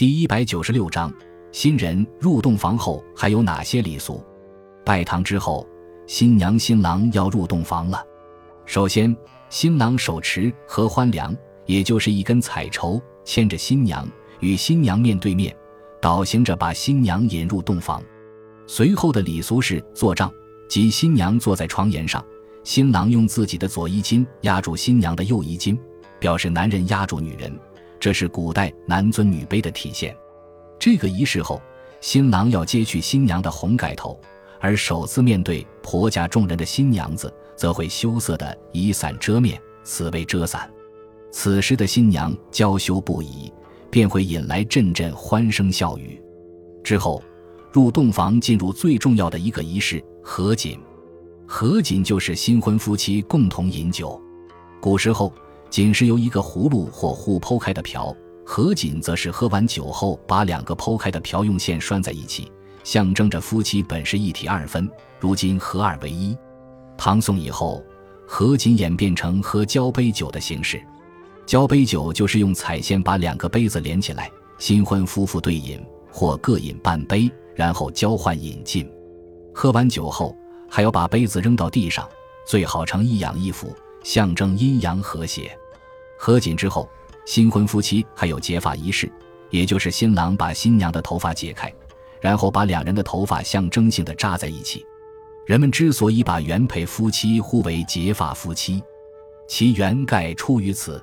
第一百九十六章，新人入洞房后还有哪些礼俗？拜堂之后，新娘新郎要入洞房了。首先，新郎手持合欢梁，也就是一根彩绸，牵着新娘，与新娘面对面，倒行着把新娘引入洞房。随后的礼俗是坐帐，即新娘坐在床沿上，新郎用自己的左衣襟压住新娘的右衣襟，表示男人压住女人，这是古代男尊女卑的体现。这个仪式后，新郎要揭去新娘的红盖头，而首次面对婆家众人的新娘子，则会羞涩的以伞遮面，此为遮伞。此时的新娘娇羞不已，便会引来阵阵欢声笑语。之后。入洞房进入最重要的一个仪式——合卺。合卺就是新婚夫妻共同饮酒。古时候，仅是由一个葫芦或壶剖开的瓢，合卺则是喝完酒后把两个剖开的瓢用线拴在一起，象征着夫妻本是一体二分，如今合二为一。唐宋以后，合卺演变成喝交杯酒的形式。交杯酒就是用彩线把两个杯子连起来，新婚夫妇对饮，或各饮半杯。然后交换饮尽，喝完酒后还要把杯子扔到地上，最好成一仰一俯，象征阴阳和谐。合卺之后，新婚夫妻还有结发仪式，也就是新郎把新娘的头发解开，然后把两人的头发象征性的扎在一起。人们之所以把原配夫妻呼为结发夫妻，其源盖出于此。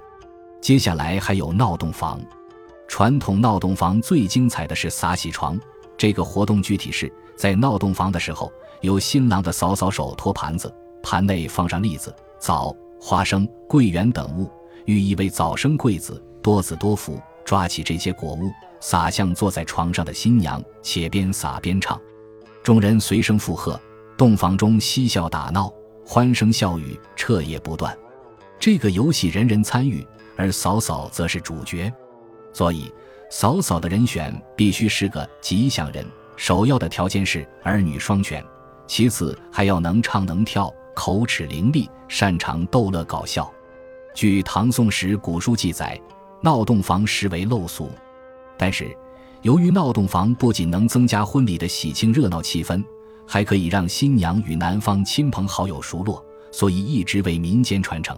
接下来还有闹洞房，传统闹洞房最精彩的是撒喜床。这个活动具体是在闹洞房的时候，由新郎的嫂嫂手托盘子，盘内放上栗子、枣、花生、桂圆等物，寓意为早生贵子、多子多福。抓起这些果物，撒向坐在床上的新娘，且边撒边唱，众人随声附和，洞房中嬉笑打闹，欢声笑语彻夜不断。这个游戏人人参与，而嫂嫂则是主角，所以。嫂嫂的人选必须是个吉祥人，首要的条件是儿女双全，其次还要能唱能跳，口齿伶俐，擅长逗乐搞笑。据唐宋时古书记载，闹洞房实为陋俗，但是由于闹洞房不仅能增加婚礼的喜庆热闹气氛，还可以让新娘与男方亲朋好友熟络，所以一直为民间传承。